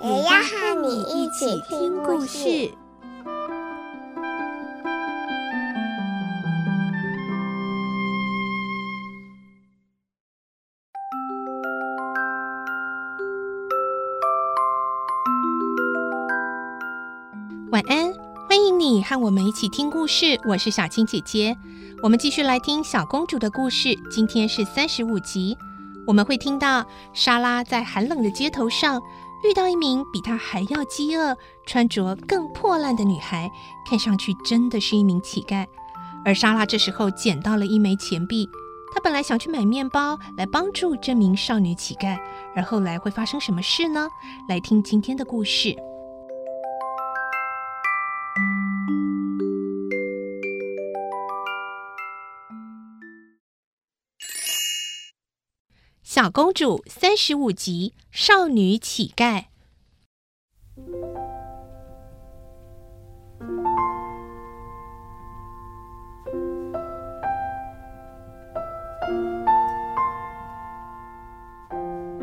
也要和你一起听故事。晚安，欢迎你和我们一起听故事。我是小青姐姐，我们继续来听小公主的故事。今天是三十五集，我们会听到莎拉在寒冷的街头上。遇到一名比她还要饥饿、穿着更破烂的女孩，看上去真的是一名乞丐。而莎拉这时候捡到了一枚钱币，她本来想去买面包来帮助这名少女乞丐，而后来会发生什么事呢？来听今天的故事。小公主三十五集，少女乞丐。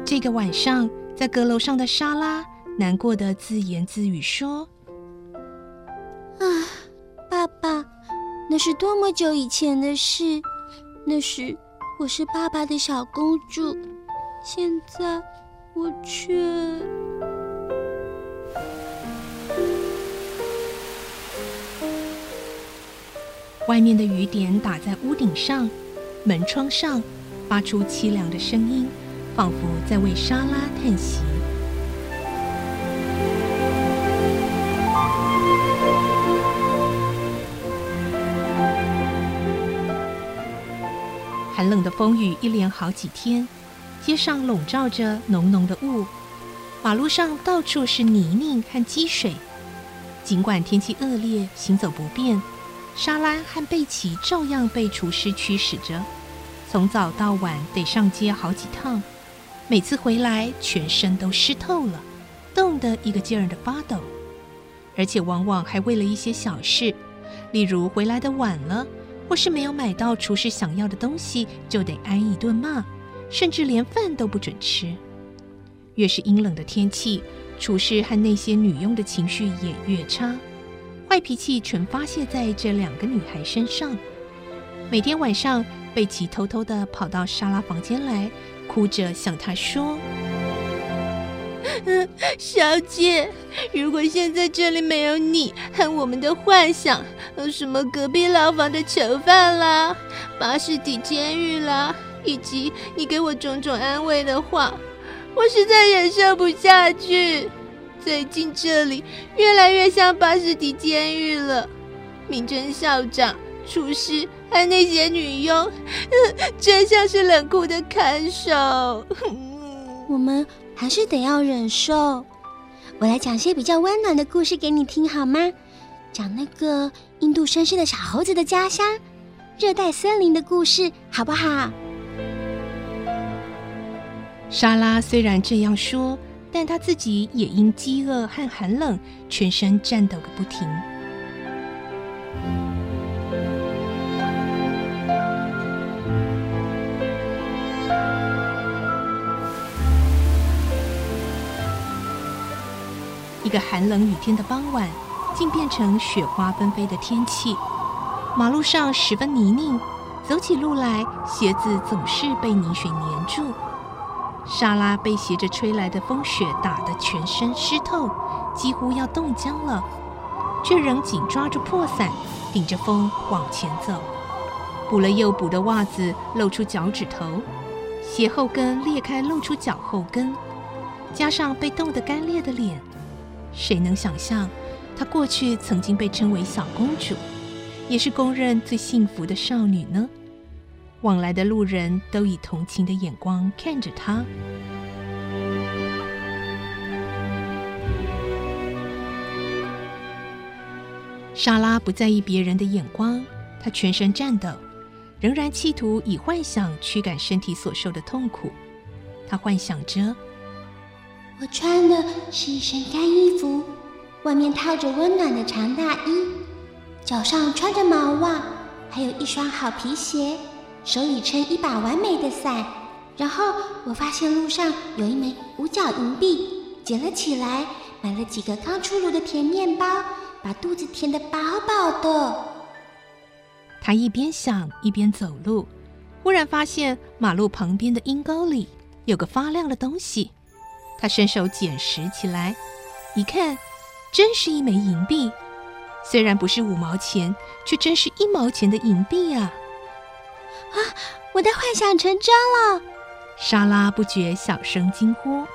这个晚上，在阁楼上的莎拉难过的自言自语说：“啊，爸爸，那是多么久以前的事，那时……”我是爸爸的小公主，现在我却……外面的雨点打在屋顶上、门窗上，发出凄凉的声音，仿佛在为莎拉叹息。寒冷的风雨一连好几天，街上笼罩着浓浓的雾，马路上到处是泥泞和积水。尽管天气恶劣，行走不便，莎拉和贝奇照样被厨师驱使着，从早到晚得上街好几趟。每次回来，全身都湿透了，冻得一个劲儿的发抖，而且往往还为了一些小事，例如回来的晚了。或是没有买到厨师想要的东西，就得挨一顿骂，甚至连饭都不准吃。越是阴冷的天气，厨师和那些女佣的情绪也越差，坏脾气全发泄在这两个女孩身上。每天晚上，贝奇偷偷地跑到莎拉房间来，哭着向她说。小姐，如果现在这里没有你和我们的幻想，什么隔壁牢房的囚犯啦，巴士底监狱啦，以及你给我种种安慰的话，我实在忍受不下去。最近这里越来越像巴士底监狱了，名侦校长、厨师和那些女佣，真像是冷酷的看守。我们。还是得要忍受。我来讲些比较温暖的故事给你听好吗？讲那个印度绅士的小猴子的家乡，热带森林的故事，好不好？莎拉虽然这样说，但她自己也因饥饿和寒冷，全身颤抖个不停。一个寒冷雨天的傍晚，竟变成雪花纷飞的天气。马路上十分泥泞，走起路来鞋子总是被泥水黏住。莎拉被斜着吹来的风雪打得全身湿透，几乎要冻僵了，却仍紧抓住破伞，顶着风往前走。补了又补的袜子露出脚趾头，鞋后跟裂开露出脚后跟，加上被冻得干裂的脸。谁能想象她过去曾经被称为小公主也是公认最幸福的少女呢？往来的路人都以同情的眼光看着她。莎拉不在意别人的眼光她全身颤抖仍然企图以幻想驱赶身体所受的痛苦。她幻想着我穿的是一身干衣服，外面套着温暖的长大衣，脚上穿着毛袜，还有一双好皮鞋，手里撑一把完美的伞。然后我发现路上有一枚五角银币，捡了起来，买了几个刚出炉的甜面包。把肚子填得饱饱的。他一边想一边走路，忽然发现马路旁边的阴沟里有个发亮的东西。他伸手捡拾起来，一看，真是一枚银币。虽然不是五毛钱，却真是一毛钱的银币啊！啊，我的幻想成真了！莎拉不觉小声惊呼。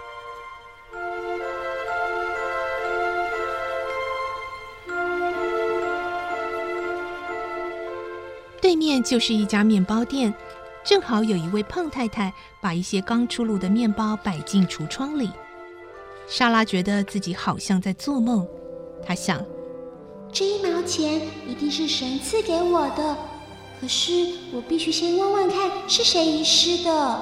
对面就是一家面包店，正好有一位胖太太把一些刚出炉的面包摆进橱窗里。莎拉觉得自己好像在做梦，她想：这一毛钱一定是神赐给我的，可是我必须先问问看是谁遗失的。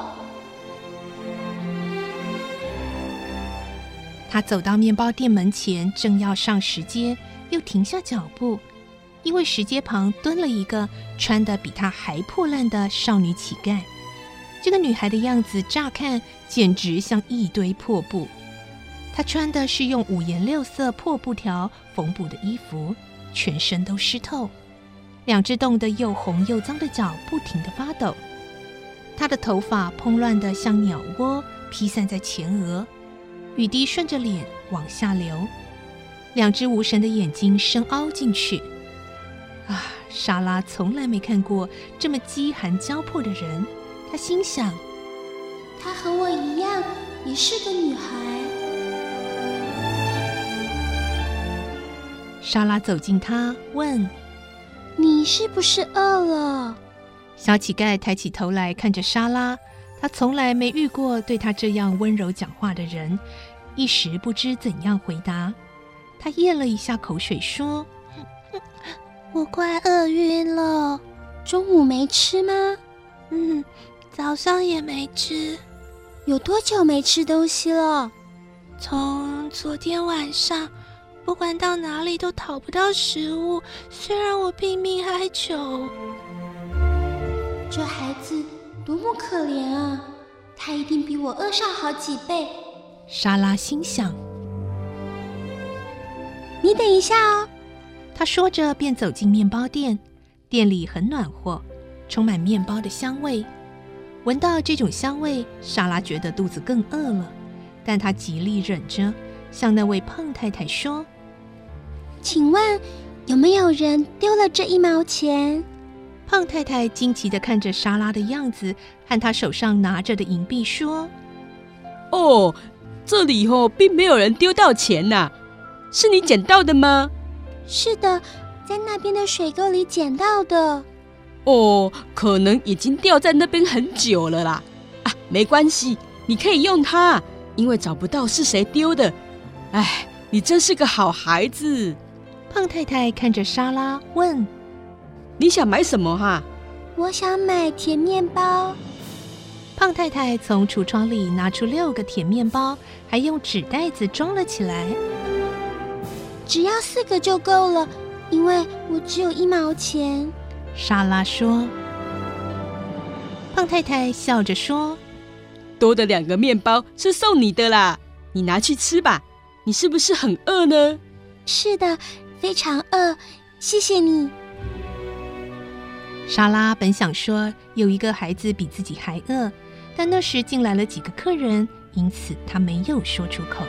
她走到面包店门前，正要上石阶，又停下脚步。因为石阶旁蹲了一个穿得比她还破烂的少女乞丐，这个女孩的样子乍看简直像一堆破布。她穿的是用五颜六色破布条缝补的衣服，全身都湿透，两只冻得又红又脏的脚不停地发抖。她的头发蓬乱得像鸟窝，披散在前额，雨滴顺着脸往下流，两只无神的眼睛深凹进去。啊，莎拉从来没看过这么饥寒交迫的人。她心想：“她和我一样，也是个女孩。”莎拉走近她，问：“你是不是饿了？”小乞丐抬起头来看着莎拉，他从来没遇过对他这样温柔讲话的人，一时不知怎样回答。他咽了一下口水，说。我快饿晕了，中午没吃吗？嗯，早上也没吃。有多久没吃东西了？从昨天晚上，不管到哪里都讨不到食物，虽然我拼命哀求。这孩子多么可怜啊！他一定比我饿上好几倍。莎拉心想。你等一下哦。他说着，便走进面包店。店里很暖和，充满面包的香味。闻到这种香味，莎拉觉得肚子更饿了，但她极力忍着，向那位胖太太说：“请问，有没有人丢了这一毛钱？”胖太太惊奇地看着莎拉的样子，和她手上拿着的银币说：“哦，这里哦，并没有人丢到钱呐，是你捡到的吗？”是的，在那边的水沟里捡到的。哦，可能已经掉在那边很久了啦。啊，没关系，你可以用它，因为找不到是谁丢的。哎，你真是个好孩子。胖太太看着莎拉问：“你想买什么哈？”我想买甜面包。胖太太从橱窗里拿出六个甜面包，还用纸袋子装了起来。只要四个就够了，因为我只有一毛钱。”莎拉说。胖太太笑着说：“多的两个面包是送你的啦，你拿去吃吧。你是不是很饿呢？”“是的，非常饿，谢谢你。”莎拉本想说有一个孩子比自己还饿，但那时进来了几个客人，因此她没有说出口。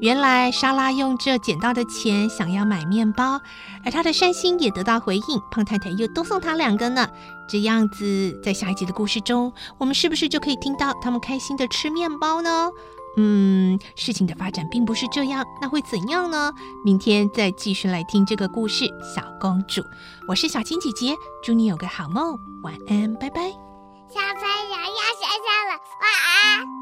原来莎拉用这捡到的钱想要买面包，而她的善心也得到回应，胖太太又多送她两个呢。这样子，在下一集的故事中，我们是不是就可以听到他们开心的吃面包呢？嗯，事情的发展并不是这样，那会怎样呢？明天再继续来听这个故事。小公主，我是小青姐姐，祝你有个好梦，晚安，拜拜。小朋友要睡觉了，晚安。